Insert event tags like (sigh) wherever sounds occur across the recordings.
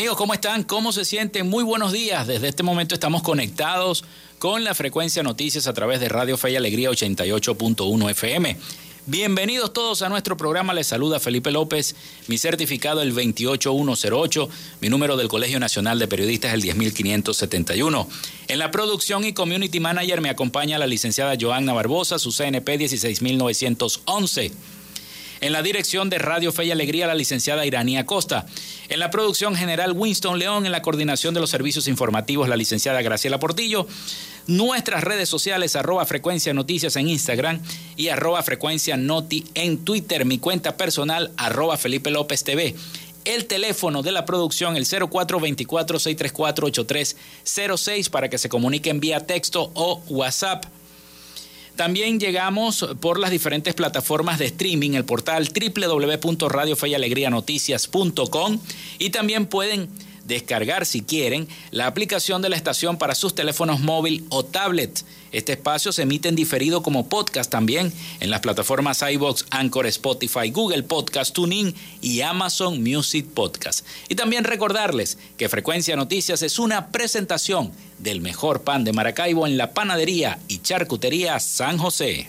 Amigos, ¿cómo están? ¿Cómo se sienten? Muy buenos días. Desde este momento estamos conectados con la frecuencia noticias a través de Radio Fe y Alegría 88.1 FM. Bienvenidos todos a nuestro programa. Les saluda Felipe López. Mi certificado el 28108. Mi número del Colegio Nacional de Periodistas el 10571. En la producción y community manager me acompaña la licenciada Joanna Barbosa, su CNP 16911. En la dirección de Radio Fe y Alegría, la licenciada Iranía Costa. En la producción general, Winston León. En la coordinación de los servicios informativos, la licenciada Graciela Portillo. Nuestras redes sociales, arroba frecuencia noticias en Instagram y arroba frecuencia noti en Twitter. Mi cuenta personal, arroba Felipe López TV el teléfono de la producción, el 0424-634-8306, para que se comuniquen vía texto o WhatsApp. También llegamos por las diferentes plataformas de streaming, el portal www.radiofeyalegrianoticias.com y también pueden descargar si quieren la aplicación de la estación para sus teléfonos móvil o tablet. Este espacio se emite en diferido como podcast también en las plataformas iBox, Anchor, Spotify, Google Podcast, TuneIn y Amazon Music Podcast. Y también recordarles que Frecuencia Noticias es una presentación del mejor pan de Maracaibo en la panadería y charcutería San José.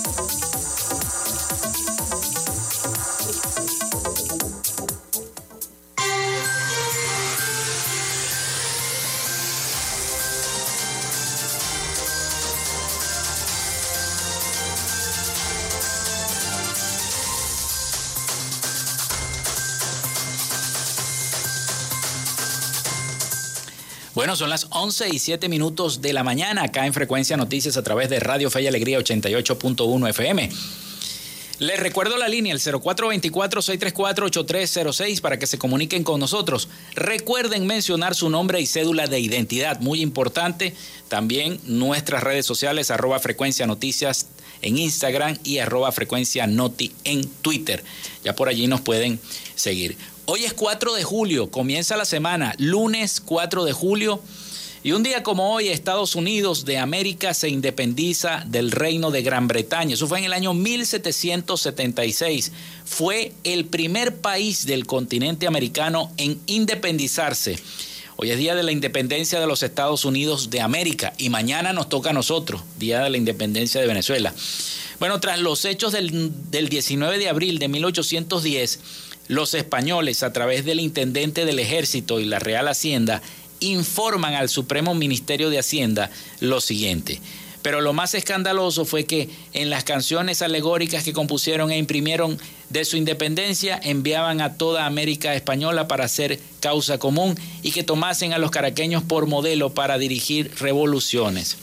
Son las 11 y 7 minutos de la mañana acá en Frecuencia Noticias a través de Radio Fe y Alegría 88.1 FM. Les recuerdo la línea, el 0424-634-8306 para que se comuniquen con nosotros. Recuerden mencionar su nombre y cédula de identidad, muy importante. También nuestras redes sociales, arroba frecuencia noticias en Instagram y arroba frecuencia noti en Twitter. Ya por allí nos pueden seguir. Hoy es 4 de julio, comienza la semana, lunes 4 de julio. Y un día como hoy, Estados Unidos de América se independiza del Reino de Gran Bretaña. Eso fue en el año 1776. Fue el primer país del continente americano en independizarse. Hoy es día de la independencia de los Estados Unidos de América y mañana nos toca a nosotros, día de la independencia de Venezuela. Bueno, tras los hechos del, 19 de abril de 1810, los españoles, a través del intendente del ejército y la Real Hacienda, informan al Supremo Ministerio de Hacienda lo siguiente. Pero lo más escandaloso fue que en las canciones alegóricas que compusieron e imprimieron de su independencia enviaban a toda América Española para hacer causa común y que tomasen a los caraqueños por modelo para dirigir revoluciones.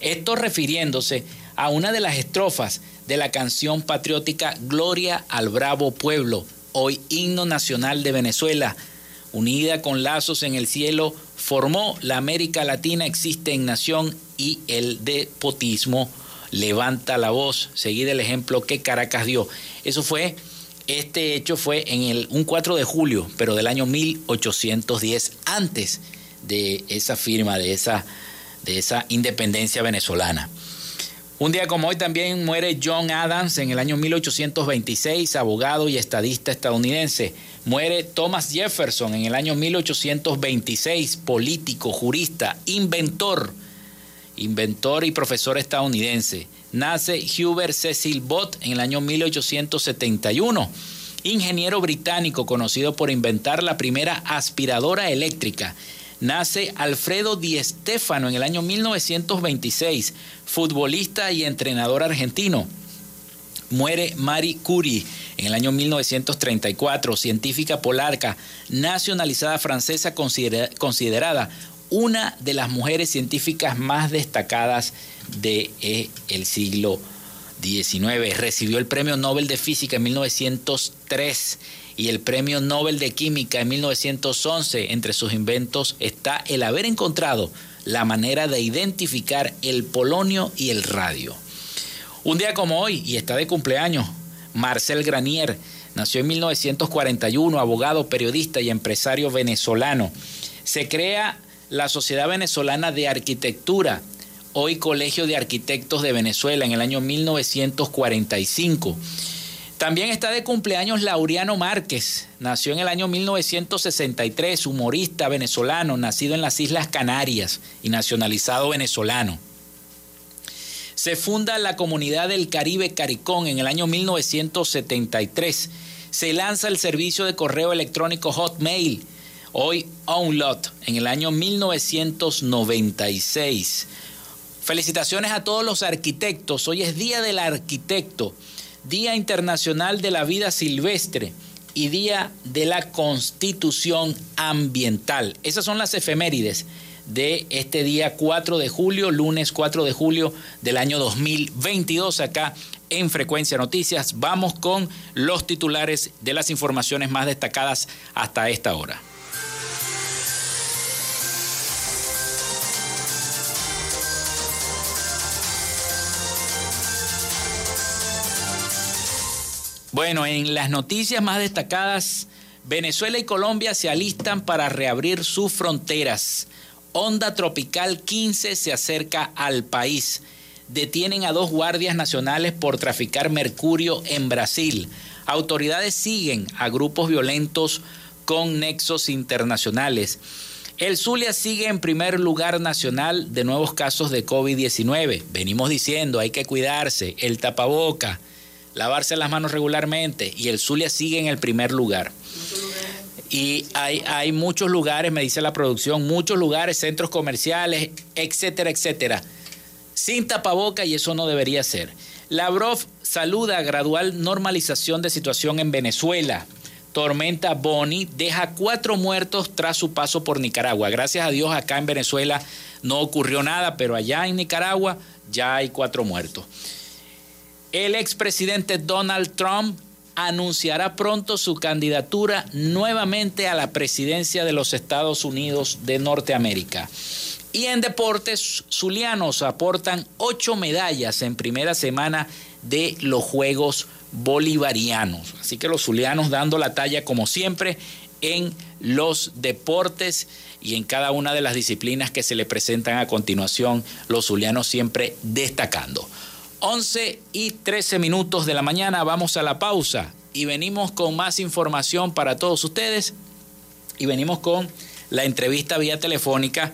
Esto refiriéndose a una de las estrofas de la canción patriótica Gloria al Bravo Pueblo, hoy himno nacional de Venezuela, unida con lazos en el cielo, formó la América Latina existe en nación y el depotismo levanta la voz, seguida el ejemplo que Caracas dio. Eso fue, este hecho fue en el, un 4 de julio, pero del año 1810, antes de esa firma, de esa, de esa independencia venezolana. Un día como hoy también muere John Adams en el año 1826, abogado y estadista estadounidense. Muere Thomas Jefferson en el año 1826, político, jurista, inventor, inventor y profesor estadounidense. Nace Hubert Cecil Bott en el año 1871, ingeniero británico conocido por inventar la primera aspiradora eléctrica nace Alfredo Di Stefano en el año 1926, futbolista y entrenador argentino. Muere Marie Curie en el año 1934, científica polarca, nacionalizada francesa considerada una de las mujeres científicas más destacadas del de, eh, siglo XIX. Recibió el Premio Nobel de Física en 1903 y el Premio Nobel de Química en 1911. Entre sus inventos está el haber encontrado la manera de identificar el polonio y el radio. Un día como hoy, y está de cumpleaños, Marcel Granier, nació en 1941, abogado, periodista y empresario venezolano. Se crea la Sociedad Venezolana de Arquitectura, hoy Colegio de Arquitectos de Venezuela, en el año 1945. También está de cumpleaños Laureano Márquez. Nació en el año 1963, humorista venezolano, nacido en las Islas Canarias y nacionalizado venezolano. Se funda la comunidad del Caribe Caricón en el año 1973. Se lanza el servicio de correo electrónico Hotmail, hoy OnLot, en el año 1996. Felicitaciones a todos los arquitectos. Hoy es Día del Arquitecto. Día Internacional de la Vida Silvestre y Día de la Constitución Ambiental. Esas son las efemérides de este día 4 de julio, lunes 4 de julio del año 2022 acá en Frecuencia Noticias. Vamos con los titulares de las informaciones más destacadas hasta esta hora. Bueno, en las noticias más destacadas, Venezuela y Colombia se alistan para reabrir sus fronteras. Onda tropical 15 se acerca al país. Detienen a dos guardias nacionales por traficar mercurio en Brasil. Autoridades siguen a grupos violentos con nexos internacionales. El Zulia sigue en primer lugar nacional de nuevos casos de COVID-19. Venimos diciendo, hay que cuidarse, el tapaboca, lavarse las manos regularmente y el Zulia sigue en el primer lugar. Y hay, hay muchos lugares, me dice la producción, muchos lugares, centros comerciales, etcétera, etcétera, sin tapaboca y eso no debería ser. Lavrov saluda gradual normalización de situación en Venezuela. Tormenta Bonnie deja cuatro muertos tras su paso por Nicaragua. Gracias a Dios acá en Venezuela no ocurrió nada, pero allá en Nicaragua ya hay cuatro muertos. El expresidente Donald Trump anunciará pronto su candidatura nuevamente a la presidencia de los Estados Unidos de Norteamérica. Y en deportes, zulianos aportan ocho medallas en primera semana de los Juegos Bolivarianos. Así que los zulianos dando la talla como siempre en los deportes y en cada una de las disciplinas que se le presentan a continuación, los zulianos siempre destacando. 11 y 13 minutos de la mañana, vamos a la pausa y venimos con más información para todos ustedes y venimos con la entrevista vía telefónica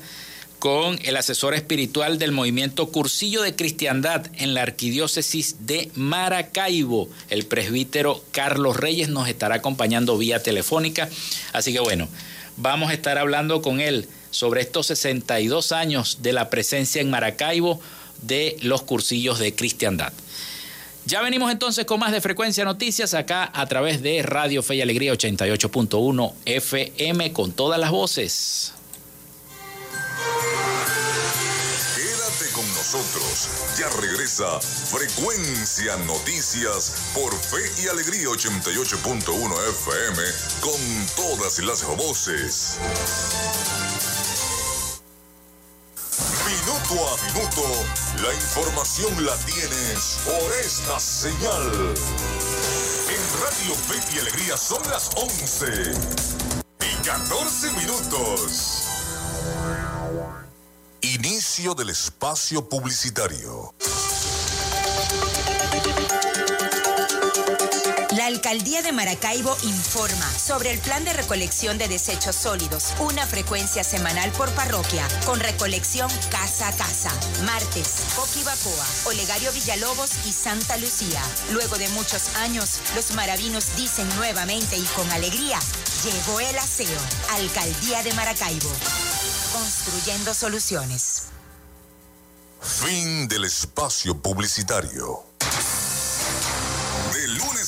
con el asesor espiritual del movimiento Cursillo de Cristiandad en la Arquidiócesis de Maracaibo. El presbítero Carlos Reyes nos estará acompañando vía telefónica. Así que bueno, vamos a estar hablando con él sobre estos 62 años de la presencia en Maracaibo de los cursillos de cristiandad. Ya venimos entonces con más de Frecuencia Noticias acá a través de Radio Fe y Alegría 88.1 FM con todas las voces. Quédate con nosotros. Ya regresa Frecuencia Noticias por Fe y Alegría 88.1 FM con todas las voces. Minuto a minuto, la información la tienes por esta señal. En Radio Fe Alegría son las 11 y 14 minutos. Inicio del espacio publicitario. Alcaldía de Maracaibo informa sobre el plan de recolección de desechos sólidos, una frecuencia semanal por parroquia, con recolección casa a casa. Martes, Coquibacoa, Olegario Villalobos y Santa Lucía. Luego de muchos años, los maravinos dicen nuevamente y con alegría, llegó el aseo. Alcaldía de Maracaibo. Construyendo soluciones. Fin del espacio publicitario.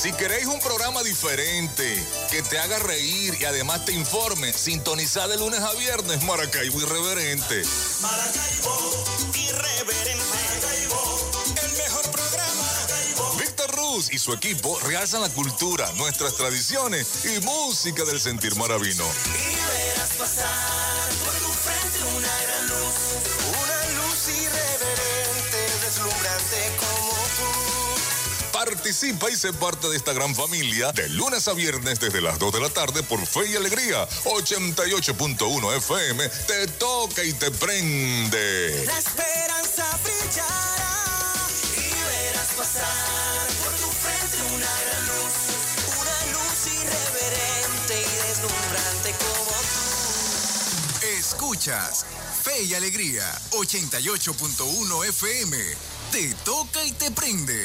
Si queréis un programa diferente, que te haga reír y además te informe, sintonizad de lunes a viernes Maracaibo Irreverente. Maracaibo, irreverente. Maracaibo, el mejor programa. Maracaibo. Víctor Ruz y su equipo realzan la cultura, nuestras tradiciones y música del sentir maravino. Y verás pasar por tu frente una gran luz. Participa y sé parte de esta gran familia de lunes a viernes desde las 2 de la tarde por Fe y Alegría 88.1 FM. Te toca y te prende. La esperanza brillará y verás pasar por tu frente una gran luz. Una luz irreverente y deslumbrante como tú. Escuchas Fe y Alegría 88.1 FM. Te toca y te prende.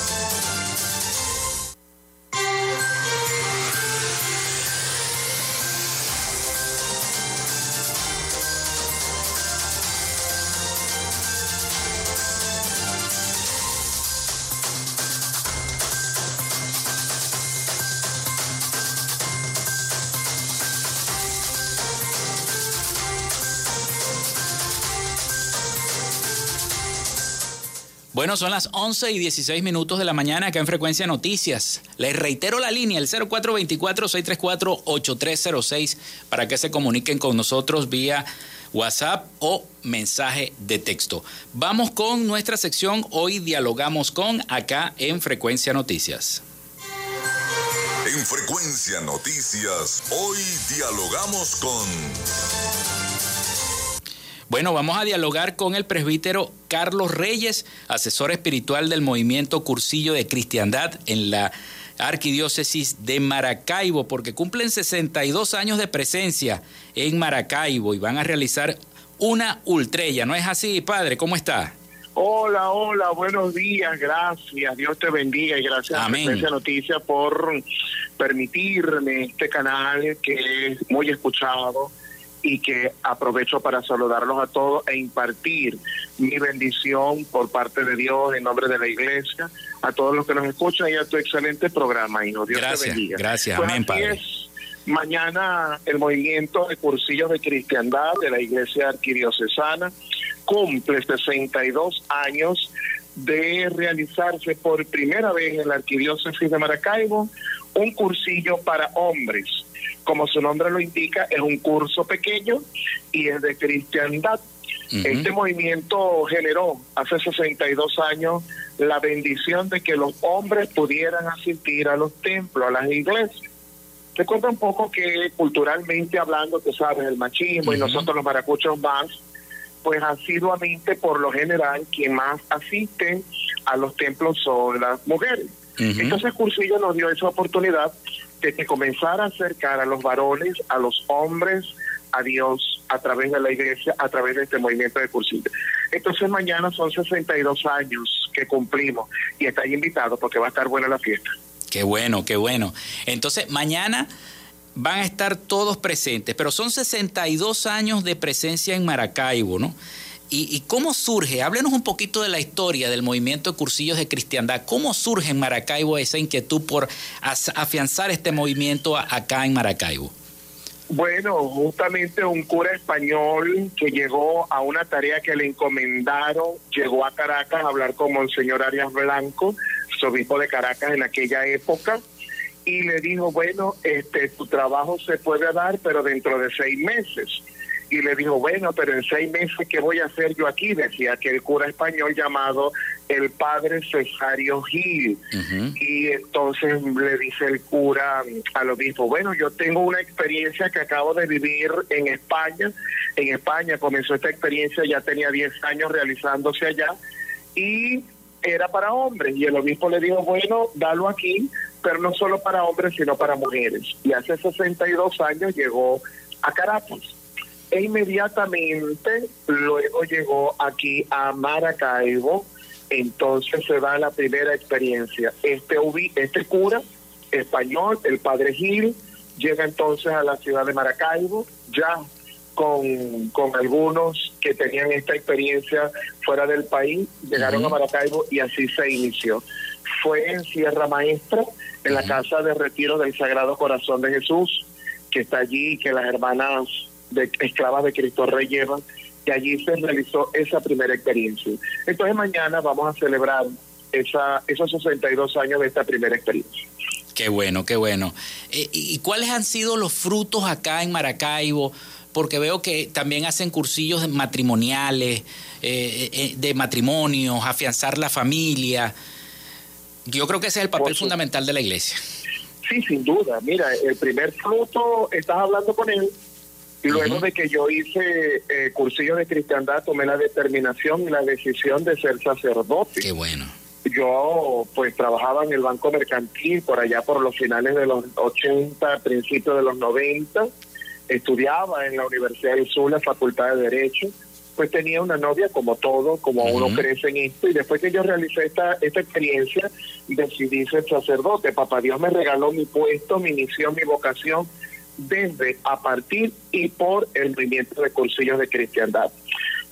Bueno, son las 11 y 16 minutos de la mañana acá en Frecuencia Noticias. Les reitero la línea, el 0424-634-8306, para que se comuniquen con nosotros vía WhatsApp o mensaje de texto. Vamos con nuestra sección Hoy Dialogamos con acá en Frecuencia Noticias. En Frecuencia Noticias, hoy dialogamos con... Bueno, vamos a dialogar con el presbítero Carlos Reyes, asesor espiritual del movimiento Cursillo de Cristiandad en la Arquidiócesis de Maracaibo, porque cumplen 62 años de presencia en Maracaibo y van a realizar una ultrella. ¿No es así, padre? ¿Cómo está? Hola, hola, buenos días, gracias, Dios te bendiga y gracias Amén. a Frecuencia Noticias por permitirme este canal que es muy escuchado y que aprovecho para saludarlos a todos e impartir mi bendición por parte de Dios en nombre de la iglesia, a todos los que nos escuchan y a tu excelente programa, hijo. Dios gracias, te bendiga. Gracias, Pues amén, así Padre. es. Mañana el movimiento de cursillos de cristiandad de la Iglesia Arquidiocesana cumple 62 años de realizarse por primera vez en la Arquidiócesis de Maracaibo un cursillo para hombres. Como su nombre lo indica, es un curso pequeño y es de cristiandad. Ujú. Este movimiento generó hace 62 años la bendición de que los hombres pudieran asistir a los templos, a las iglesias. Te cuenta un poco que culturalmente hablando, tú sabes, el machismo y Ujú. nosotros los maracuchos más, pues asiduamente por lo general quien más asiste a los templos son las mujeres. Ujú. Entonces Cursillo nos dio esa oportunidad que comenzara a acercar a los varones, a los hombres, a Dios a través de la iglesia, a través de este movimiento de Cursillo. Entonces mañana son 62 años que cumplimos y está invitado porque va a estar buena la fiesta. Qué bueno, qué bueno. Entonces, mañana van a estar todos presentes, pero son 62 años de presencia en Maracaibo, ¿no? ¿Y, y cómo surge? Háblenos un poquito de la historia del movimiento de cursillos de cristiandad. ¿Cómo surge en Maracaibo esa inquietud por afianzar este movimiento acá en Maracaibo? Bueno, justamente un cura español que llegó a una tarea que le encomendaron, llegó a Caracas a hablar con Monseñor Arias Blanco, su obispo de Caracas en aquella época, y le dijo, bueno, este, tu trabajo se puede dar, pero dentro de seis meses. Y le dijo, bueno, pero en seis meses, ¿qué voy a hacer yo aquí? Decía que el cura español llamado el padre Cesario Gil. Y entonces le dice el cura al obispo, bueno, yo tengo una experiencia que acabo de vivir en España. En España comenzó esta experiencia, ya tenía 10 años realizándose allá y era para hombres. Y el obispo le dijo, bueno, dalo aquí, pero no solo para hombres, sino para mujeres. Y hace 62 años llegó a Caracas. E inmediatamente luego llegó aquí a Maracaibo, entonces se da la primera experiencia. Este, este cura español, el padre Gil, llega entonces a la ciudad de Maracaibo, ya con, con algunos que tenían esta experiencia fuera del país, llegaron a Maracaibo y así se inició. Fue en Sierra Maestra, en la casa de retiro del Sagrado Corazón de Jesús, que está allí, que las hermanas de esclavas de Cristo Rey llevan, y allí se realizó esa primera experiencia. Entonces mañana vamos a celebrar esa, esos 62 años de esta primera experiencia. Qué bueno, qué bueno. Eh, ¿Y cuáles han sido los frutos acá en Maracaibo? Porque veo que también hacen cursillos matrimoniales, eh, eh, de matrimonios, afianzar la familia. Yo creo que ese es el papel fundamental de la iglesia. Sí, sin duda. Mira, el primer fruto, estás hablando con él. Y luego de que yo hice eh, cursillos de cristiandad, tomé la determinación y la decisión de ser sacerdote. Qué bueno. Yo pues trabajaba en el Banco Mercantil por allá por los finales de los 80, principios de los 90. Estudiaba en la Universidad del Sur, la Facultad de Derecho. Pues tenía una novia como todo, como uno crece en esto. Y después que yo realicé esta, esta experiencia, decidí ser sacerdote. Papá Dios me regaló mi puesto, mi misión, mi vocación desde, a partir y por el movimiento de cursillos de cristiandad.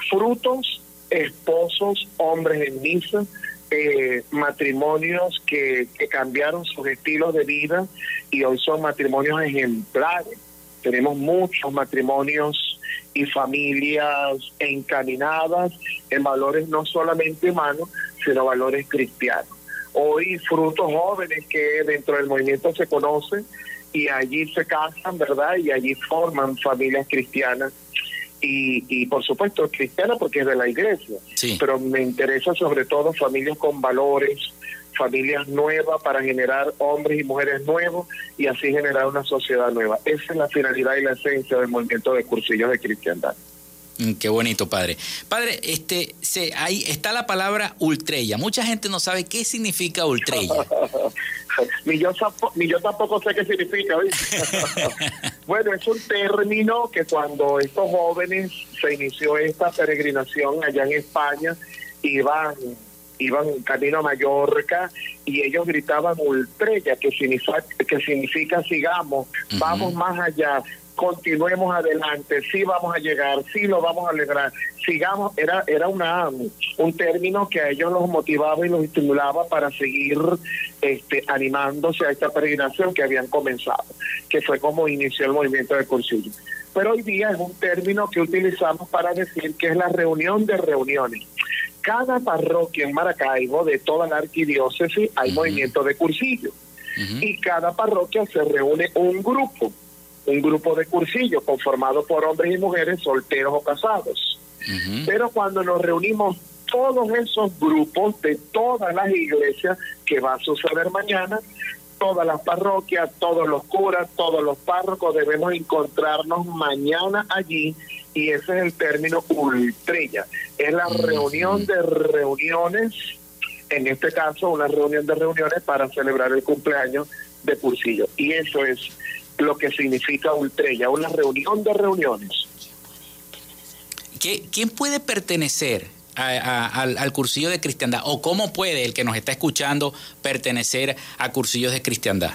Frutos, esposos, hombres en misa, eh, matrimonios que, que cambiaron sus estilos de vida y hoy son matrimonios ejemplares. Tenemos muchos matrimonios y familias encaminadas en valores no solamente humanos, sino valores cristianos. Hoy frutos jóvenes que dentro del movimiento se conocen y allí se casan, ¿verdad? Y allí forman familias cristianas y, y por supuesto cristiana porque es de la iglesia, Sí. pero me interesa sobre todo familias con valores, familias nuevas para generar hombres y mujeres nuevos y así generar una sociedad nueva. Esa es la finalidad y la esencia del movimiento de cursillos de cristiandad. Mm, Qué bonito, padre. Padre, este, se, ahí está la palabra ultrella. Mucha gente no sabe qué significa ultrella. (laughs) ni, yo, sapo- ni yo tampoco sé qué significa. (laughs) bueno, es un término que cuando estos jóvenes se inició esta peregrinación allá en España, iban iban camino a Mallorca y ellos gritaban ultrella, que significa, que significa sigamos, vamos más allá, continuemos adelante, sí vamos a llegar, sí lo vamos a lograr, sigamos, era, era una, un término que a ellos los motivaba y los estimulaba para seguir este, animándose a esta peregrinación que habían comenzado, que fue como inició el movimiento de Cursillo. Pero hoy día es un término que utilizamos para decir que es la reunión de reuniones. Cada parroquia en Maracaibo, de toda la arquidiócesis, hay movimiento de cursillo. Y cada parroquia se reúne un grupo un grupo de cursillos conformado por hombres y mujeres solteros o casados. Pero cuando nos reunimos todos esos grupos de todas las iglesias que va a suceder mañana, todas las parroquias, todos los curas, todos los párrocos debemos encontrarnos mañana allí y ese es el término ultrella. Es la reunión de reuniones, en este caso una reunión de reuniones para celebrar el cumpleaños de Cursillo. Y eso es lo que significa Ultrella, una reunión de reuniones. ¿Quién puede pertenecer al, cursillo de cristiandad? ¿O cómo puede el que nos está escuchando pertenecer a cursillos de cristiandad?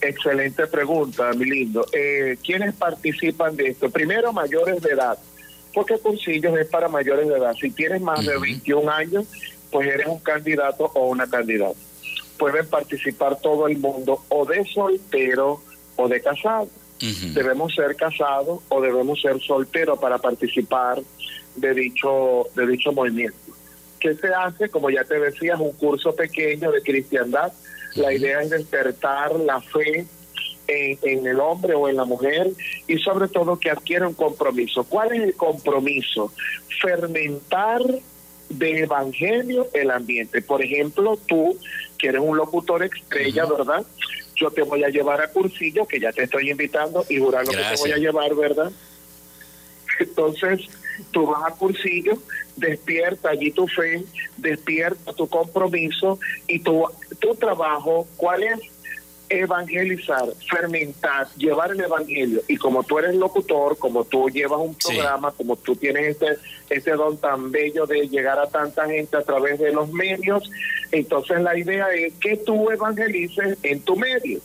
Excelente pregunta, mi lindo. Eh, ¿Quiénes participan de esto? Primero, mayores de edad, porque cursillos es para mayores de edad. Si tienes más de 21 años, pues eres un candidato o una candidata. Pueden participar todo el mundo, o de soltero, o de casado. Debemos ser casados o debemos ser solteros para participar de dicho, de dicho movimiento. ¿Qué se hace? Como ya te decía, es un curso pequeño de cristiandad. La idea es despertar la fe en, en, el hombre o en la mujer y sobre todo que adquiera un compromiso. ¿Cuál es el compromiso? Fermentar de evangelio el ambiente. Por ejemplo, tú, que eres un locutor estrella, ¿verdad? Yo te voy a llevar a Cursillo, que ya te estoy invitando, y jurar lo que te voy a llevar, ¿verdad? (laughs) Entonces, tú vas a Cursillo, despierta allí tu fe, despierta tu compromiso y tu, tu trabajo, ¿cuál es? Evangelizar, fermentar, llevar el evangelio. Y como tú eres locutor, como tú llevas un programa, como tú tienes este, este don tan bello de llegar a tanta gente a través de los medios, entonces la idea es que tú evangelices en tu medio.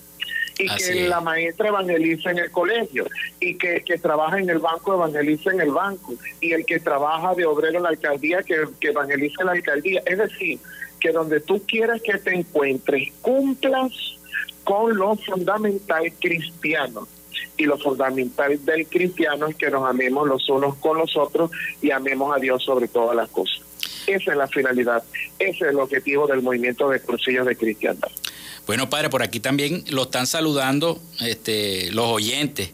Y que la maestra evangelice en el colegio, y que el que trabaja en el banco evangelice en el banco, y el que trabaja de obrero en la alcaldía, que, que evangelice en la alcaldía. Es decir, que donde tú quieras que te encuentres, cumplas con lo fundamental cristiano. Y lo fundamental del cristiano es que nos amemos los unos con los otros y amemos a Dios sobre todas las cosas. Esa es la finalidad, ese es el objetivo del movimiento de crucillos de cristiandad. Bueno, padre, por aquí también lo están saludando este, los oyentes.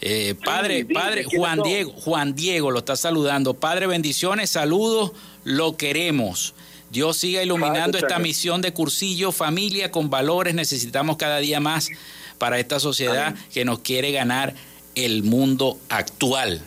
Eh, padre, padre, Juan Diego, Juan Diego lo está saludando. Padre, bendiciones, saludos, lo queremos. Dios siga iluminando esta misión de cursillo, familia con valores. Necesitamos cada día más para esta sociedad que nos quiere ganar el mundo actual.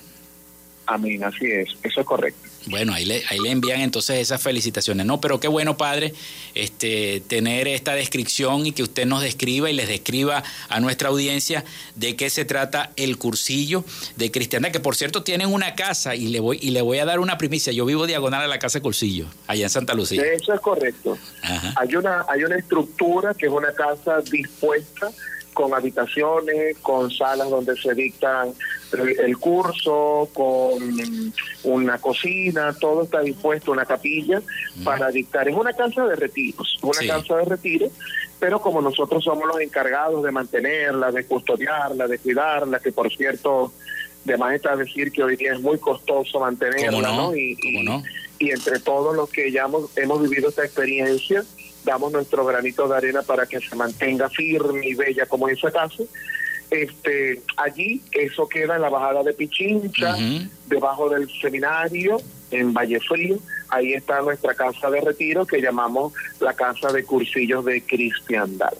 Amén, así es, eso es correcto. Bueno, ahí le, ahí le envían entonces esas felicitaciones. No, pero qué bueno, padre, este, tener esta descripción y que usted nos describa y les describa a nuestra audiencia de qué se trata el cursillo de cristiandad, que por cierto tienen una casa y le voy, y le voy a dar una primicia. Yo vivo diagonal a la casa de Cursillo, allá en Santa Lucía. Eso es correcto. Hay una, hay una estructura que es una casa dispuesta con habitaciones, con salas donde se dictan el curso, con una cocina, todo está dispuesto, una capilla para dictar. Es una casa de retiros, una casa de retiro, pero como nosotros somos los encargados de mantenerla, de custodiarla, de cuidarla, que por cierto, de más está decir que hoy día es muy costoso mantenerla, ¿no? Y, y, entre todos los que ya hemos vivido esta experiencia, damos nuestro granito de arena para que se mantenga firme y bella como en ese caso. Este, allí, eso queda en la bajada de Pichincha, debajo del seminario, en Valle Frío. Ahí está nuestra casa de retiro que llamamos la Casa de Cursillos de Cristiandad.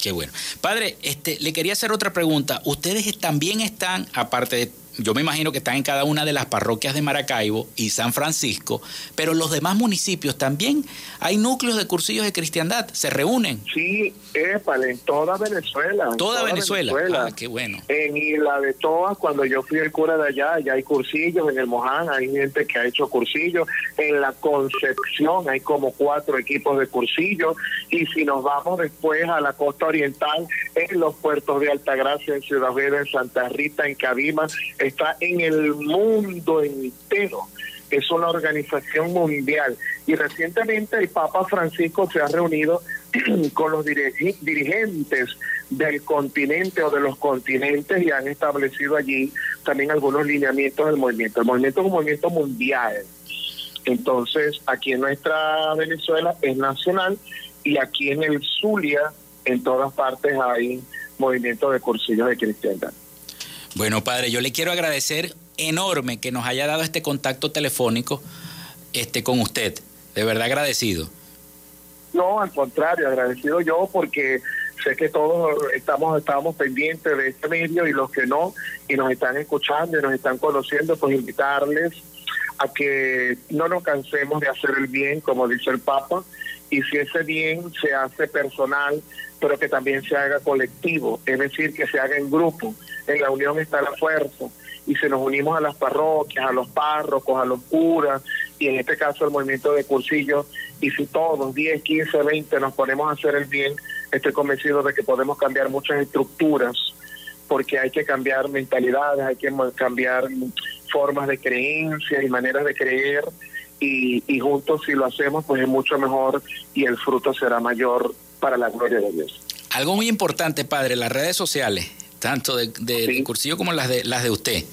Qué bueno. Padre, este, le quería hacer otra pregunta. Ustedes también están, aparte de yo me imagino que están en cada una de las parroquias de Maracaibo y San Francisco, pero los demás municipios también hay núcleos de cursillos de cristiandad, se reúnen. Sí, épale, en toda Venezuela. Toda, Venezuela. Ah, qué bueno. En Isla de Toas, cuando yo fui el cura de allá, ya hay cursillos, en el Moján hay gente que ha hecho cursillos, en la Concepción hay como cuatro equipos de cursillos, y si nos vamos después a la costa oriental, en los puertos de Altagracia, en Ciudad Verde, en Santa Rita, en Cabima, está en el mundo entero. Es una organización mundial. Y recientemente el Papa Francisco se ha reunido (clears throat) con los dirigentes del continente o de los continentes y han establecido allí también algunos lineamientos del movimiento. El movimiento es un movimiento mundial. Entonces, aquí en nuestra Venezuela es nacional y aquí en el Zulia, en todas partes hay movimientos de cursillos de cristiandad. Bueno, padre, yo le quiero agradecer enorme que nos haya dado este contacto telefónico este, con usted. De verdad agradecido. No, al contrario, agradecido yo porque sé que todos estamos estamos pendientes de este medio y los que no y nos están escuchando y nos están conociendo, pues invitarles a que no nos cansemos de hacer el bien, como dice el Papa, y si ese bien se hace personal, pero que también se haga colectivo, es decir, que se haga en grupo. En la unión está la fuerza. Y si nos unimos a las parroquias, a los párrocos, a los curas, y en este caso el movimiento de cursillos, y si todos, 10, 15, 20, nos ponemos a hacer el bien, estoy convencido de que podemos cambiar muchas estructuras, porque hay que cambiar mentalidades, hay que cambiar formas de creencia y maneras de creer, y, y juntos si lo hacemos, pues es mucho mejor y el fruto será mayor para la gloria de Dios. Algo muy importante, padre, las redes sociales, tanto de, de, Cursillo como las de las de usted.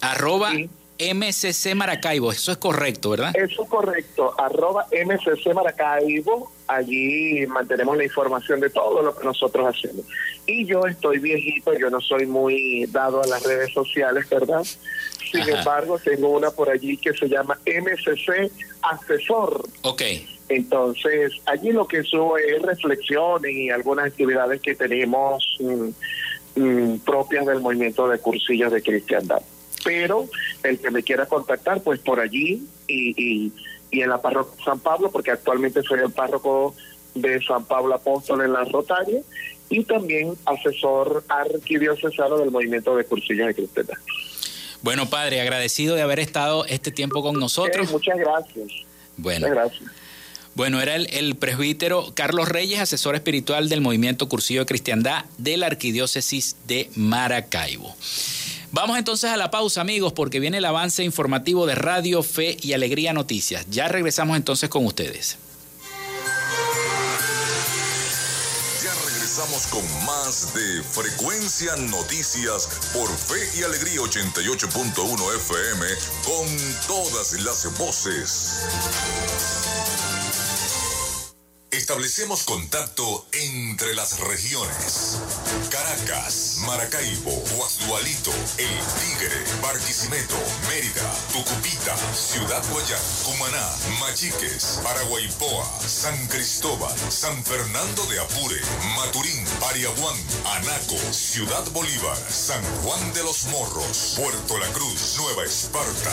Arroba MCC Maracaibo, eso es correcto, ¿verdad? Eso es correcto, arroba MCC Maracaibo, allí mantenemos la información de todo lo que nosotros hacemos. Y yo estoy viejito, yo no soy muy dado a las redes sociales, ¿verdad? Sin embargo, tengo una por allí que se llama MCC Asesor. Ok. Entonces, allí lo que subo es reflexiones y algunas actividades que tenemos mm, mm, propias del movimiento de cursillos de cristiandad. Pero el que me quiera contactar, pues por allí y, y, en la parroquia San Pablo, porque actualmente soy el párroco de San Pablo Apóstol en la Rotaria y también asesor arquidiocesano del movimiento de cursillos de cristiandad. Bueno, padre, agradecido de haber estado este tiempo con nosotros. muchas gracias. Bueno. Muchas gracias. Bueno, era el, presbítero Carlos Reyes, asesor espiritual del Movimiento Cursillo de Cristiandad de la Arquidiócesis de Maracaibo. Vamos entonces a la pausa, amigos, porque viene el avance informativo de Radio Fe y Alegría Noticias. Ya regresamos entonces con ustedes. Ya regresamos con más de Frecuencia Noticias por Fe y Alegría 88.1 FM con todas las voces. Establecemos contacto entre las regiones. Caracas, Maracaibo, Guasdualito, El Tigre, Barquisimeto, Mérida, Tucupita, Ciudad Guayán, Cumaná, Machiques, Paraguaypoa, San Cristóbal, San Fernando de Apure, Maturín, Pariaguán, Anaco, Ciudad Bolívar, San Juan de los Morros, Puerto La Cruz, Nueva Esparta.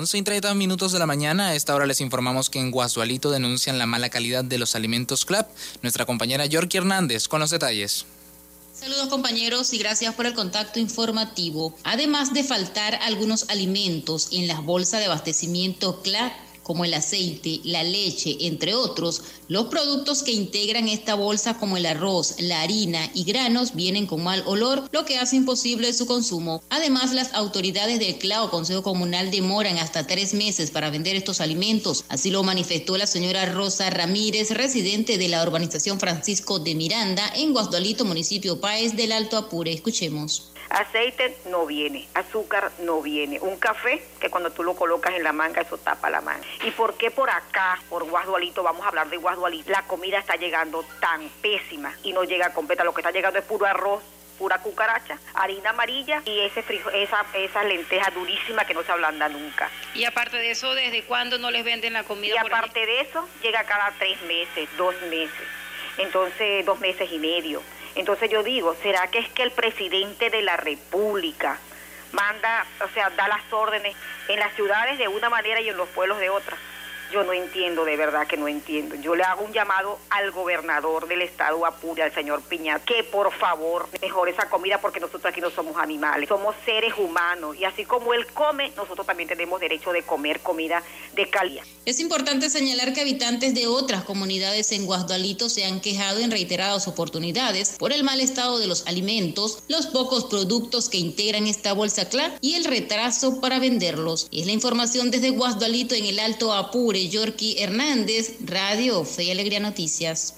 11 y 30 minutos de la mañana. A esta hora les informamos que en Guasualito denuncian la mala calidad de los alimentos CLAP. Nuestra compañera Yorkie Hernández con los detalles. Saludos compañeros y gracias por el contacto informativo. Además de faltar algunos alimentos en las bolsas de abastecimiento CLAP, como el aceite, la leche, entre otros, los productos que integran esta bolsa como el arroz, la harina y granos vienen con mal olor, lo que hace imposible su consumo. Además, las autoridades del CLAO Consejo Comunal demoran hasta tres meses para vender estos alimentos. Así lo manifestó la señora Rosa Ramírez, residente de la urbanización Francisco de Miranda en Guasdualito, municipio Páez del Alto Apure. Escuchemos. Aceite no viene, azúcar no viene. Un café que cuando tú lo colocas en la manga, eso tapa la manga. ¿Y por qué por acá, por Guasdualito, vamos a hablar de Guasdualito, la comida está llegando tan pésima y no llega completa? Lo que está llegando es puro arroz, pura cucaracha, harina amarilla y ese frijo, esa, esa lenteja durísima que no se ablanda nunca. Y aparte de eso, ¿desde cuándo no les venden la comida? Y aparte de eso, llega cada tres meses, dos meses. Entonces, dos meses y medio. Entonces yo digo, ¿será que es que el presidente de la República manda, o sea, da las órdenes en las ciudades de una manera y en los pueblos de otra? Yo no entiendo, de verdad que no entiendo. Yo le hago un llamado al gobernador del estado Apure, al señor Piñat, que por favor mejore esa comida porque nosotros aquí no somos animales, somos seres humanos y así como él come, nosotros también tenemos derecho de comer comida de calidad. Es importante señalar que habitantes de otras comunidades en Guasdualito se han quejado en reiteradas oportunidades por el mal estado de los alimentos, los pocos productos que integran esta bolsa CLA y el retraso para venderlos. Es la información desde Guasdualito en el Alto Apure Yorky Hernández, Radio Fe y Alegría Noticias.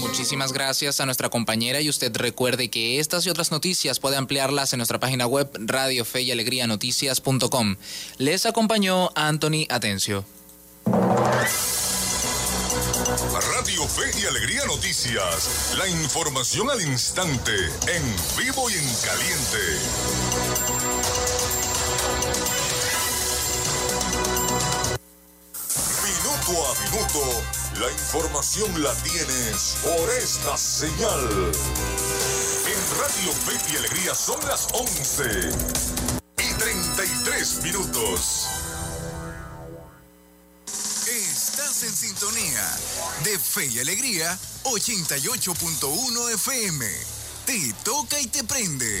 Muchísimas gracias a nuestra compañera y usted recuerde que estas y otras noticias puede ampliarlas en nuestra página web Radio Fe y Alegría Noticias.com. Les acompañó Anthony Atencio. Radio Fe y Alegría Noticias. La información al instante, en vivo y en caliente. A minuto, la información la tienes por esta señal. En Radio Fe y Alegría son las 11 y 33 minutos. Estás en sintonía de Fe y Alegría 88.1 FM. Te toca y te prende.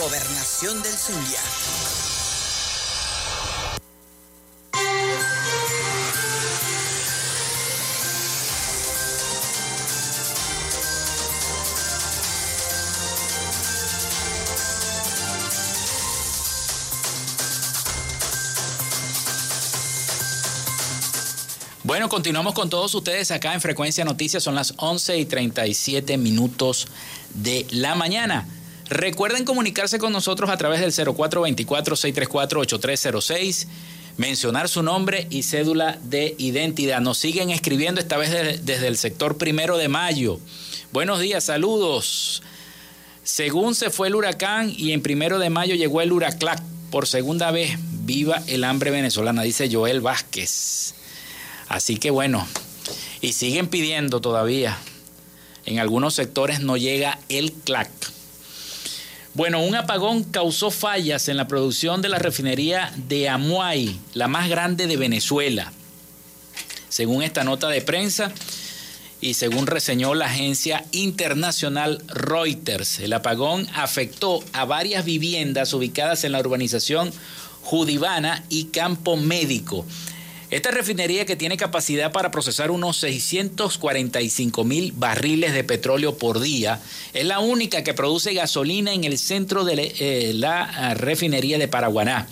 Gobernación del Zulia. Bueno, continuamos con todos ustedes acá en Frecuencia Noticias. Son las 11 y 37 minutos de la mañana. Recuerden comunicarse con nosotros a través del 0424-634-8306, mencionar su nombre y cédula de identidad. Nos siguen escribiendo esta vez de- desde el sector primero de mayo. Buenos días, saludos. Según se fue el huracán y en primero de mayo llegó el huraclac por segunda vez. Viva el hambre venezolana, dice Joel Vázquez. Así que bueno, y siguen pidiendo todavía. En algunos sectores no llega el CLAC. Bueno, un apagón causó fallas en la producción de la refinería de Amuay, la más grande de Venezuela. Según esta nota de prensa y según reseñó la agencia internacional Reuters, el apagón afectó a varias viviendas ubicadas en la urbanización Judivana y Campo Médico. Esta refinería que tiene capacidad para procesar unos 645 mil barriles de petróleo por día, es la única que produce gasolina en el centro de le- eh, la ah, refinería de Paraguaná.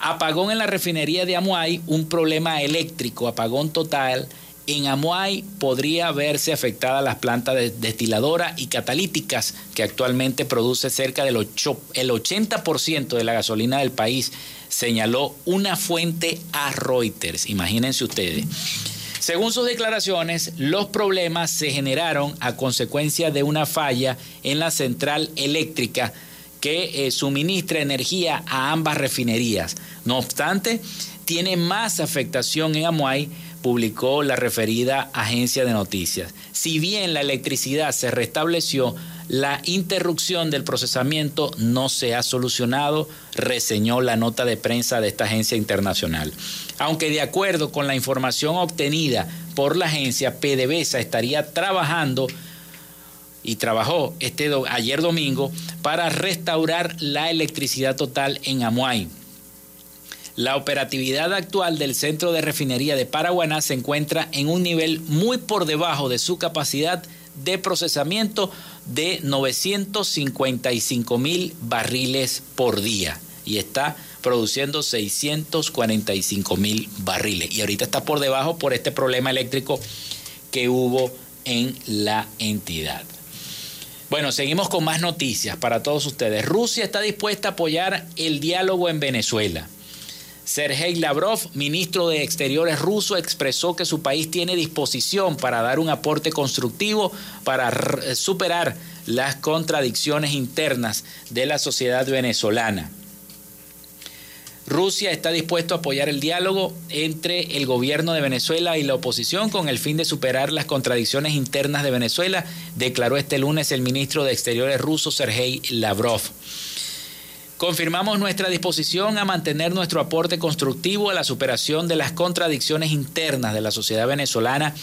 Apagón en la refinería de Amuay, un problema eléctrico, apagón total. En Amuay podría verse afectada las plantas de- destiladoras y catalíticas que actualmente produce cerca del ocho- el 80% de la gasolina del país, señaló una fuente a Reuters. Imagínense ustedes. Según sus declaraciones, los problemas se generaron a consecuencia de una falla en la central eléctrica que eh, suministra energía a ambas refinerías. No obstante, tiene más afectación en Amuay, publicó la referida agencia de noticias. Si bien la electricidad se restableció, la interrupción del procesamiento no se ha solucionado, reseñó la nota de prensa de esta agencia internacional. Aunque de acuerdo con la información obtenida por la agencia, PDVSA estaría trabajando y trabajó este ayer domingo para restaurar la electricidad total en Amuay. La operatividad actual del centro de refinería de Paraguaná se encuentra en un nivel muy por debajo de su capacidad de procesamiento de 955 mil barriles por día y está produciendo 645 mil barriles. Y ahorita está por debajo por este problema eléctrico que hubo en la entidad. Bueno, seguimos con más noticias para todos ustedes. Rusia está dispuesta a apoyar el diálogo en Venezuela. Sergei Lavrov, ministro de Exteriores ruso, expresó que su país tiene disposición para dar un aporte constructivo para r- superar las contradicciones internas de la sociedad venezolana. Rusia está dispuesto a apoyar el diálogo entre el gobierno de Venezuela y la oposición con el fin de superar las contradicciones internas de Venezuela, declaró este lunes el ministro de Exteriores ruso Sergei Lavrov. Confirmamos nuestra disposición a mantener nuestro aporte constructivo a la superación de las contradicciones internas de la sociedad venezolana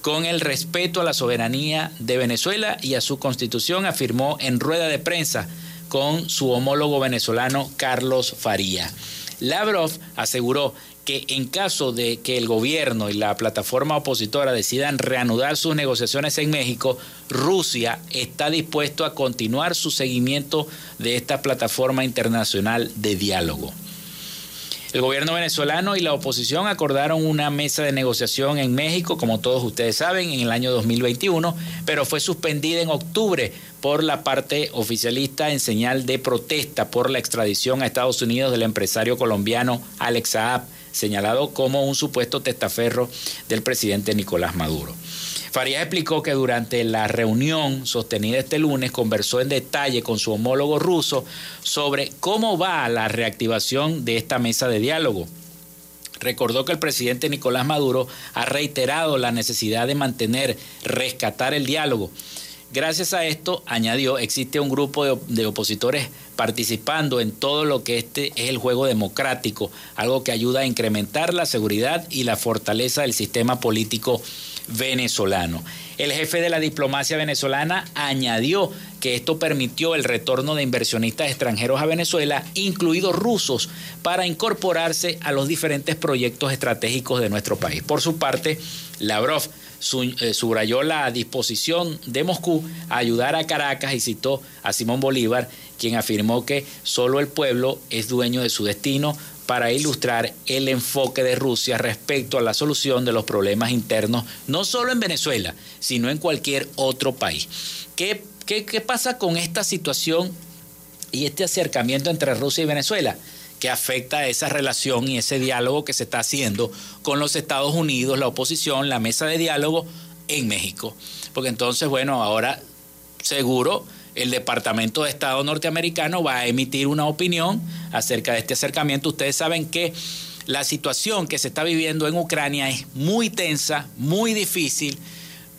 con el respeto a la soberanía de Venezuela y a su constitución, afirmó en rueda de prensa con su homólogo venezolano Carlos Faría. Lavrov aseguró que en caso de que el gobierno y la plataforma opositora decidan reanudar sus negociaciones en México, Rusia está dispuesto a continuar su seguimiento de esta plataforma internacional de diálogo. El gobierno venezolano y la oposición acordaron una mesa de negociación en México, como todos ustedes saben, en el año 2021, pero fue suspendida en octubre por la parte oficialista en señal de protesta por la extradición a Estados Unidos del empresario colombiano Alex Saab, señalado como un supuesto testaferro del presidente Nicolás Maduro. Farías explicó que durante la reunión sostenida este lunes conversó en detalle con su homólogo ruso sobre cómo va la reactivación de esta mesa de diálogo. Recordó que el presidente Nicolás Maduro ha reiterado la necesidad de mantener, rescatar el diálogo. Gracias a esto, añadió, existe un grupo de, opositores participando en todo lo que este es el juego democrático, algo que ayuda a incrementar la seguridad y la fortaleza del sistema político venezolano. El jefe de la diplomacia venezolana añadió que esto permitió el retorno de inversionistas extranjeros a Venezuela, incluidos rusos, para incorporarse a los diferentes proyectos estratégicos de nuestro país. Por su parte, Lavrov subrayó la disposición de Moscú a ayudar a Caracas y citó a Simón Bolívar, quien afirmó que solo el pueblo es dueño de su destino, para ilustrar el enfoque de Rusia respecto a la solución de los problemas internos, no solo en Venezuela, sino en cualquier otro país. ¿Qué, qué, pasa con esta situación y este acercamiento entre Rusia y Venezuela? Que afecta a esa relación y ese diálogo que se está haciendo con los Estados Unidos, la oposición, la mesa de diálogo en México. Porque entonces, bueno, ahora seguro el Departamento de Estado norteamericano va a emitir una opinión acerca de este acercamiento. Ustedes saben que la situación que se está viviendo en Ucrania es muy tensa, muy difícil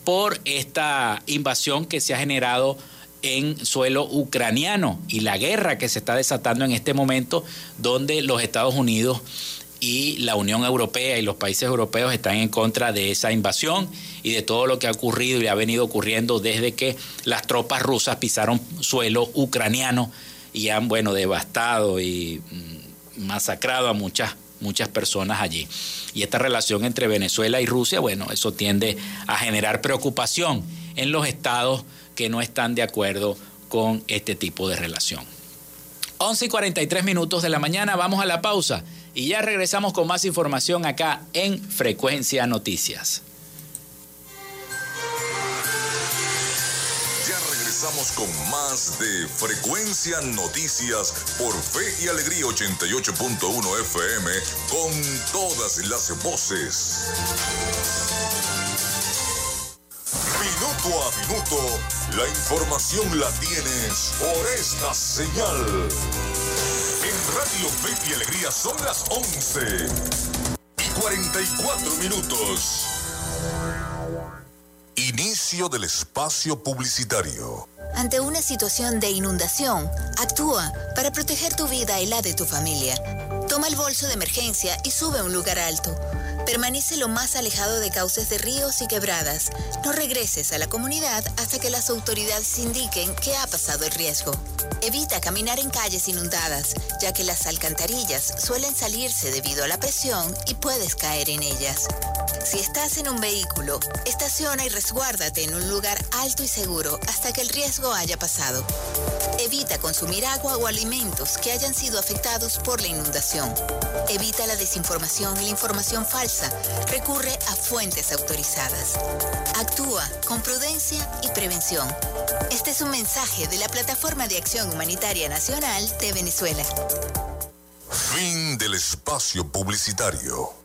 por esta invasión que se ha generado en suelo ucraniano y la guerra que se está desatando en este momento donde los Estados Unidos y la Unión Europea y los países europeos están en contra de esa invasión y de todo lo que ha ocurrido y ha venido ocurriendo desde que las tropas rusas pisaron suelo ucraniano y han, bueno, devastado y mm, masacrado a muchas muchas personas allí. Y esta relación entre Venezuela y Rusia, bueno, eso tiende a generar preocupación en los estados que no están de acuerdo con este tipo de relación. 11 y 43 minutos de la mañana, vamos a la pausa y ya regresamos con más información acá en Frecuencia Noticias. Ya regresamos con más de Frecuencia Noticias por Fe y Alegría 88.1 FM con todas las voces. Minuto a minuto, la información la tienes por esta señal. Radio Fe Alegría son las 11 y 44 minutos. Inicio del espacio publicitario. Ante una situación de inundación, actúa para proteger tu vida y la de tu familia. Toma el bolso de emergencia y sube a un lugar alto. Permanece lo más alejado de cauces de ríos y quebradas. No regreses a la comunidad hasta que las autoridades indiquen que ha pasado el riesgo. Evita caminar en calles inundadas, ya que las alcantarillas suelen salirse debido a la presión y puedes caer en ellas. Si estás en un vehículo, estaciona y resguárdate en un lugar alto y seguro hasta que el riesgo haya pasado. Evita consumir agua o alimentos que hayan sido afectados por la inundación. Evita la desinformación y la información falsa. Recurre a fuentes autorizadas. Actúa con prudencia y prevención. Este es un mensaje de la Plataforma de Acción Humanitaria Nacional de Venezuela. Fin del espacio publicitario.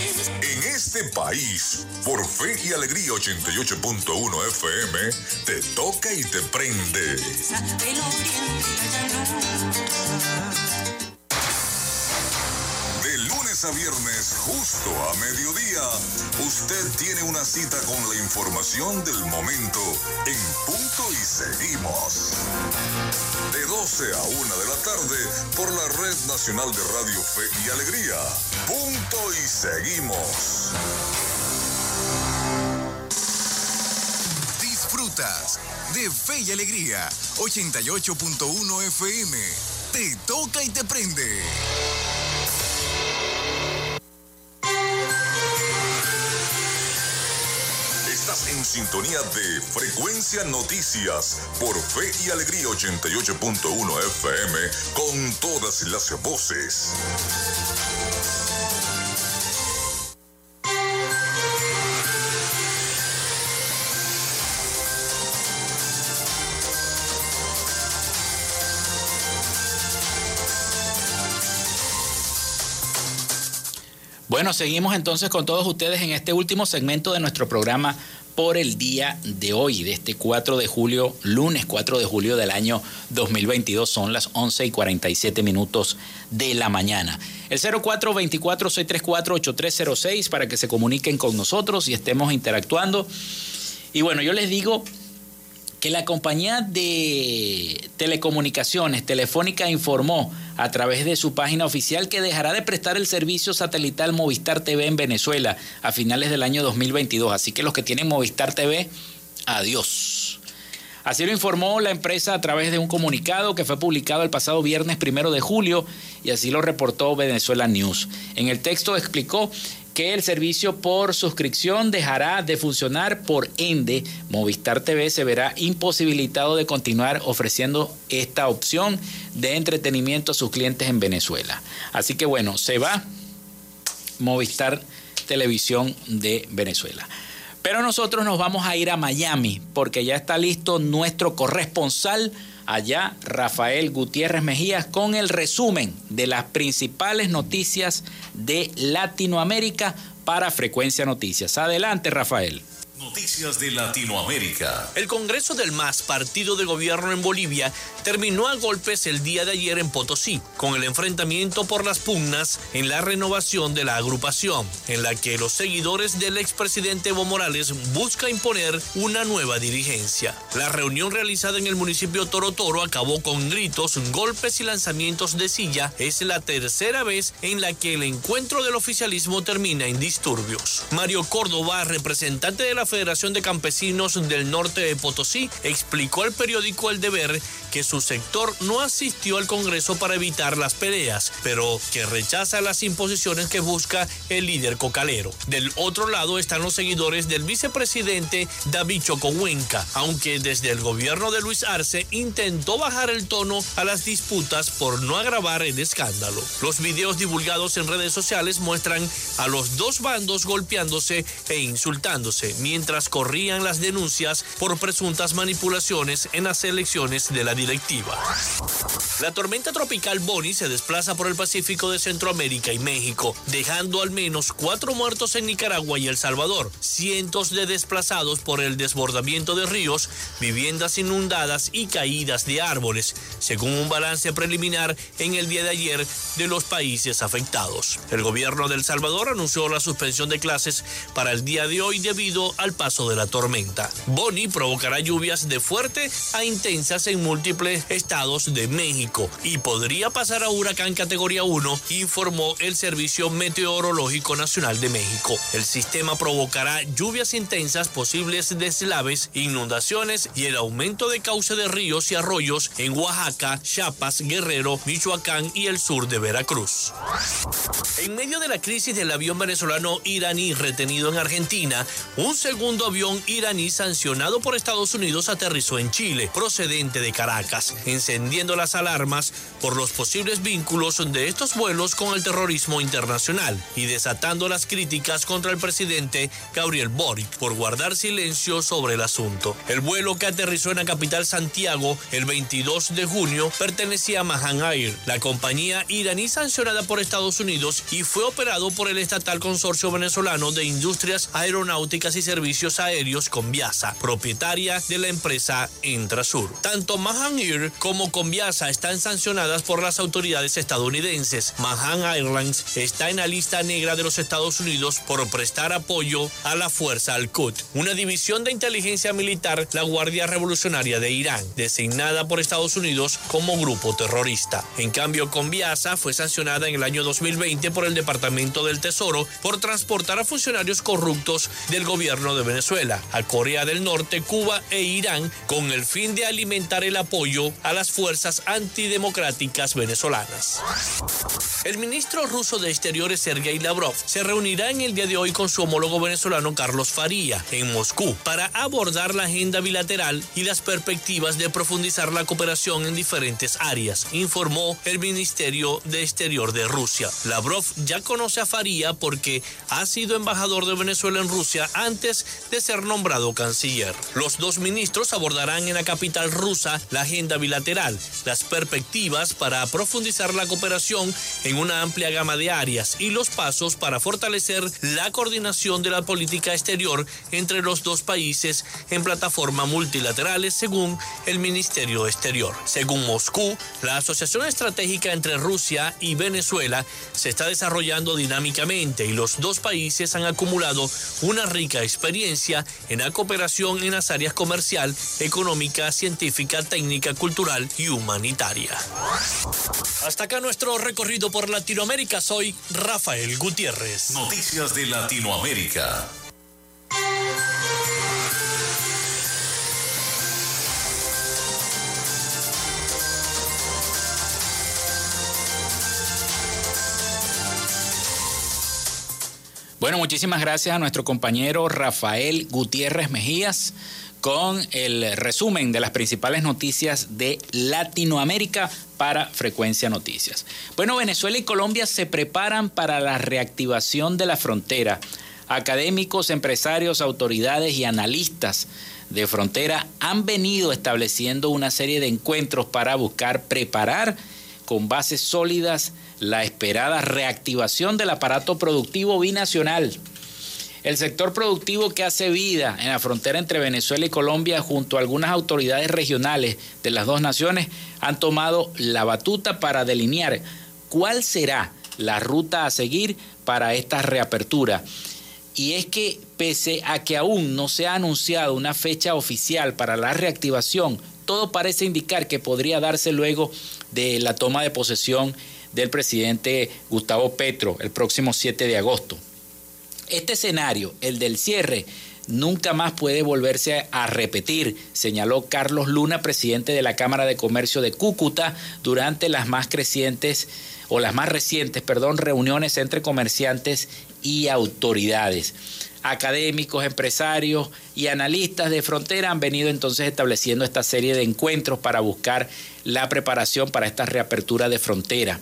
Este país, por Fe y Alegría 88.1 FM, te toca y te prende. A viernes, justo a mediodía, usted tiene una cita con la información del momento en punto y seguimos. De 12 a 1 de la tarde por la Red Nacional de Radio Fe y Alegría. Punto y seguimos. Disfrutas de Fe y Alegría 88.1 FM. Te toca y te prende. En sintonía de Frecuencia Noticias por Fe y Alegría 88.1 FM con todas las voces. Bueno, seguimos entonces con todos ustedes en este último segmento de nuestro programa por el día de hoy, de este 4 de julio, lunes 4 de julio del año 2022. Son las 11 y 47 minutos de la mañana. El 0424-634-8306 para que se comuniquen con nosotros y estemos interactuando. Y bueno, yo les digo que la compañía de telecomunicaciones Telefónica informó a través de su página oficial que dejará de prestar el servicio satelital Movistar TV en Venezuela a finales del año 2022. Así que los que tienen Movistar TV, adiós. Así lo informó la empresa a través de un comunicado que fue publicado el pasado viernes primero de julio y así lo reportó Venezuela News. En el texto explicó que el servicio por suscripción dejará de funcionar, por ende, Movistar TV se verá imposibilitado de continuar ofreciendo esta opción de entretenimiento a sus clientes en Venezuela. Así que bueno, se va Movistar Televisión de Venezuela. Pero nosotros nos vamos a ir a Miami porque ya está listo nuestro corresponsal allá, Rafael Gutiérrez Mejías, con el resumen de las principales noticias de Latinoamérica para Frecuencia Noticias. Adelante, Rafael. Noticias de Latinoamérica. El Congreso del MAS, partido de gobierno en Bolivia, terminó a golpes el día de ayer en Potosí, con el enfrentamiento por las pugnas en la renovación de la agrupación, en la que los seguidores del expresidente Evo Morales buscan imponer una nueva dirigencia. La reunión realizada en el municipio Toro Toro acabó con gritos, golpes y lanzamientos de silla. Es la tercera vez en la que el encuentro del oficialismo termina en disturbios. Mario Córdoba, representante de la Federación de Campesinos del Norte de Potosí explicó al periódico El Deber que su sector no asistió al Congreso para evitar las peleas, pero que rechaza las imposiciones que busca el líder cocalero. Del otro lado están los seguidores del vicepresidente David Chocohuenca, aunque desde el gobierno de Luis Arce intentó bajar el tono a las disputas por no agravar el escándalo. Los videos divulgados en redes sociales muestran a los dos bandos golpeándose e insultándose, mientras corrían las denuncias por presuntas manipulaciones en las elecciones de la directiva. La tormenta tropical Bonnie se desplaza por el Pacífico de Centroamérica y México, dejando al menos cuatro muertos en Nicaragua y El Salvador, cientos de desplazados por el desbordamiento de ríos, viviendas inundadas y caídas de árboles, según un balance preliminar en el día de ayer de los países afectados. El gobierno de El Salvador anunció la suspensión de clases para el día de hoy debido al paso de la tormenta. Bonnie provocará lluvias de fuerte a intensas en múltiples estados de México y podría pasar a huracán categoría 1, informó el Servicio Meteorológico Nacional de México. El sistema provocará lluvias intensas, posibles deslaves, inundaciones y el aumento de cauce de ríos y arroyos en Oaxaca, Chiapas, Guerrero, Michoacán y el sur de Veracruz. En medio de la crisis del avión venezolano iraní retenido en Argentina, un segundo avión iraní sancionado por Estados Unidos aterrizó en Chile, procedente de Caracas, encendiendo las alarmas por los posibles vínculos de estos vuelos con el terrorismo internacional y desatando las críticas contra el presidente Gabriel Boric por guardar silencio sobre el asunto. El vuelo que aterrizó en la capital Santiago el 22 de junio pertenecía a Mahan Air, la compañía iraní sancionada por Estados Unidos y fue operado por el estatal consorcio venezolano de industrias aeronáuticas y servicios aéreos Conviasa, propietaria de la empresa Entrasur. Tanto Mahan Air como Conviasa están sancionadas por las autoridades estadounidenses. Mahan Airlines está en la lista negra de los Estados Unidos por prestar apoyo a la Fuerza Al-Quds, una división de inteligencia militar, la Guardia Revolucionaria de Irán, designada por Estados Unidos como grupo terrorista. En cambio, Conviasa fue sancionada en el año 2020 por el Departamento del Tesoro por transportar a funcionarios corruptos del gobierno gobierno de Venezuela a Corea del Norte, Cuba e Irán con el fin de alimentar el apoyo a las fuerzas antidemocráticas venezolanas. El ministro ruso de Exteriores Sergei Lavrov se reunirá en el día de hoy con su homólogo venezolano Carlos Faría en Moscú para abordar la agenda bilateral y las perspectivas de profundizar la cooperación en diferentes áreas, informó el Ministerio de Exterior de Rusia. Lavrov ya conoce a Faría porque ha sido embajador de Venezuela en Rusia antes de ser nombrado canciller. Los dos ministros abordarán en la capital rusa la agenda bilateral, las perspectivas para profundizar la cooperación en una amplia gama de áreas y los pasos para fortalecer la coordinación de la política exterior entre los dos países en plataformas multilaterales, según el Ministerio Exterior. Según Moscú, la asociación estratégica entre Rusia y Venezuela se está desarrollando dinámicamente y los dos países han acumulado una rica experiencia en la cooperación en las áreas comercial, económica, científica, técnica, cultural y humanitaria. Hasta acá nuestro recorrido por Latinoamérica. Soy Rafael Gutiérrez. Noticias de Latinoamérica. Bueno, muchísimas gracias a nuestro compañero Rafael Gutiérrez Mejías con el resumen de las principales noticias de Latinoamérica para Frecuencia Noticias. Bueno, Venezuela y Colombia se preparan para la reactivación de la frontera. Académicos, empresarios, autoridades y analistas de frontera han venido estableciendo una serie de encuentros para buscar preparar con bases sólidas la esperada reactivación del aparato productivo binacional. El sector productivo que hace vida en la frontera entre Venezuela y Colombia junto a algunas autoridades regionales de las dos naciones han tomado la batuta para delinear cuál será la ruta a seguir para esta reapertura. Y es que pese a que aún no se ha anunciado una fecha oficial para la reactivación, todo parece indicar que podría darse luego de la toma de posesión del presidente Gustavo Petro el próximo 7 de agosto. Este escenario, el del cierre, nunca más puede volverse a repetir, señaló Carlos Luna, presidente de la Cámara de Comercio de Cúcuta, durante las más crecientes o las más recientes, perdón, reuniones entre comerciantes y autoridades. Académicos, empresarios y analistas de frontera han venido entonces estableciendo esta serie de encuentros para buscar la preparación para esta reapertura de frontera.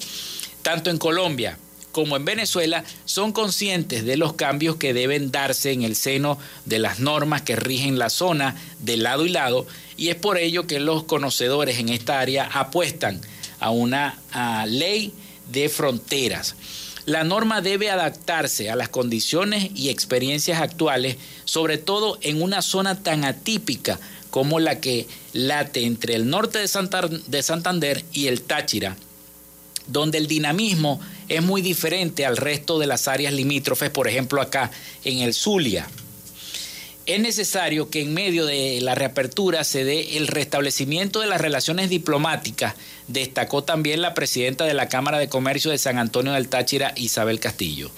Tanto en Colombia como en Venezuela son conscientes de los cambios que deben darse en el seno de las normas que rigen la zona de lado y lado y es por ello que los conocedores en esta área apuestan a una ley de fronteras. La norma debe adaptarse a las condiciones y experiencias actuales, sobre todo en una zona tan atípica como la que late entre el norte de Santander y el Táchira, donde el dinamismo es muy diferente al resto de las áreas limítrofes, por ejemplo acá en el Zulia. Es necesario que en medio de la reapertura se dé el restablecimiento de las relaciones diplomáticas, destacó también la presidenta de la Cámara de Comercio de San Antonio del Táchira, Isabel Castillo.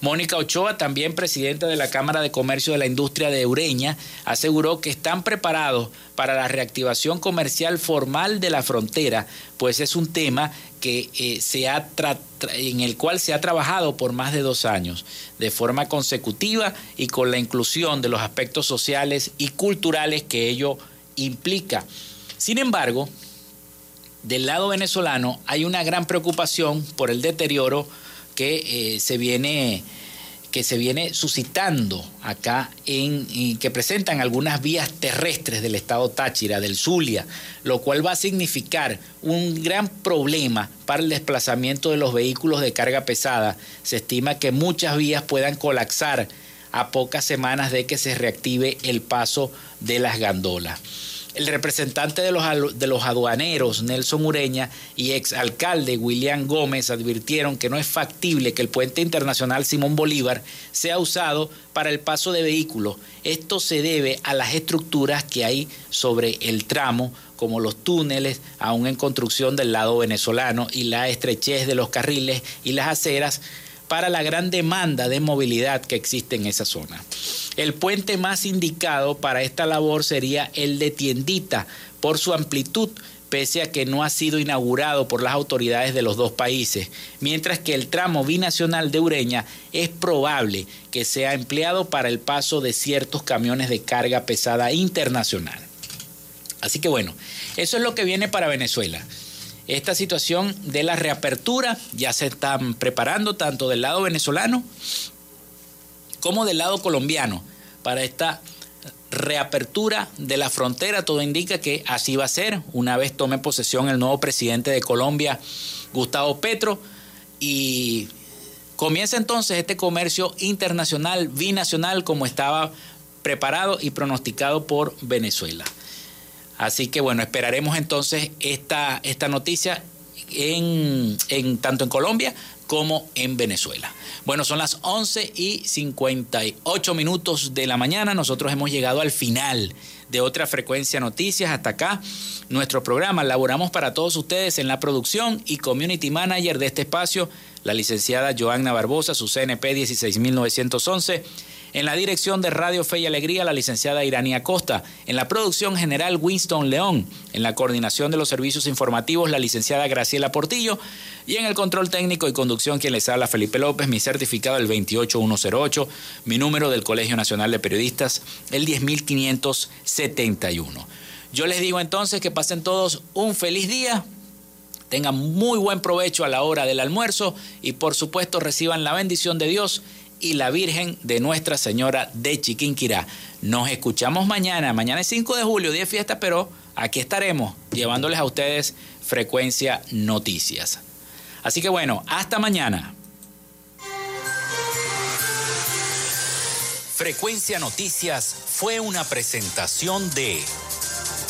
Mónica Ochoa, también presidenta de la Cámara de Comercio de la Industria de Ureña, aseguró que están preparados para la reactivación comercial formal de la frontera, pues es un tema que eh, se ha en el cual se ha trabajado por más de dos años, de forma consecutiva y con la inclusión de los aspectos sociales y culturales que ello implica. Sin embargo, del lado venezolano hay una gran preocupación por el deterioro que eh, se viene que se viene suscitando acá en, que presentan algunas vías terrestres del estado Táchira, del Zulia, lo cual va a significar un gran problema para el desplazamiento de los vehículos de carga pesada. Se estima que muchas vías puedan colapsar a pocas semanas de que se reactive el paso de las gandolas. El representante de los, de los aduaneros, Nelson Ureña, y exalcalde William Gómez advirtieron que no es factible que el puente internacional Simón Bolívar sea usado para el paso de vehículos. Esto se debe a las estructuras que hay sobre el tramo, como los túneles, aún en construcción del lado venezolano, y la estrechez de los carriles y las aceras para la gran demanda de movilidad que existe en esa zona. El puente más indicado para esta labor sería el de Tiendita por su amplitud pese a que no ha sido inaugurado por las autoridades de los dos países, mientras que el tramo binacional de Ureña es probable que sea empleado para el paso de ciertos camiones de carga pesada internacional. Así que bueno, eso es lo que viene para Venezuela. Esta situación de la reapertura ya se están preparando tanto del lado venezolano como del lado colombiano para esta reapertura de la frontera. Todo indica que así va a ser una vez tome posesión el nuevo presidente de Colombia, Gustavo Petro, y comienza entonces este comercio internacional, binacional, como estaba preparado y pronosticado por Venezuela. Así que bueno, esperaremos entonces esta, esta noticia en, en, tanto en Colombia como en Venezuela. Bueno, son las 11 y 58 minutos de la mañana. Nosotros hemos llegado al final de otra frecuencia noticias. Hasta acá nuestro programa. Laboramos para todos ustedes en la producción y community manager de este espacio, la licenciada Joanna Barbosa, su CNP 16911 en la dirección de Radio Fe y Alegría, la licenciada Irania Costa. En la producción general, Winston León. En la coordinación de los servicios informativos, la licenciada Graciela Portillo. Y en el control técnico y conducción, quien les habla, Felipe López. Mi certificado, el 28108. Mi número del Colegio Nacional de Periodistas, el 10571. Yo les digo entonces que pasen todos un feliz día. Tengan muy buen provecho a la hora del almuerzo y por supuesto reciban la bendición de Dios y la Virgen de Nuestra Señora de Chiquinquirá. Nos escuchamos mañana. Mañana es 5 de julio, día de fiesta, pero aquí estaremos llevándoles a ustedes frecuencia noticias. Así que bueno, hasta mañana. Frecuencia Noticias fue una presentación de...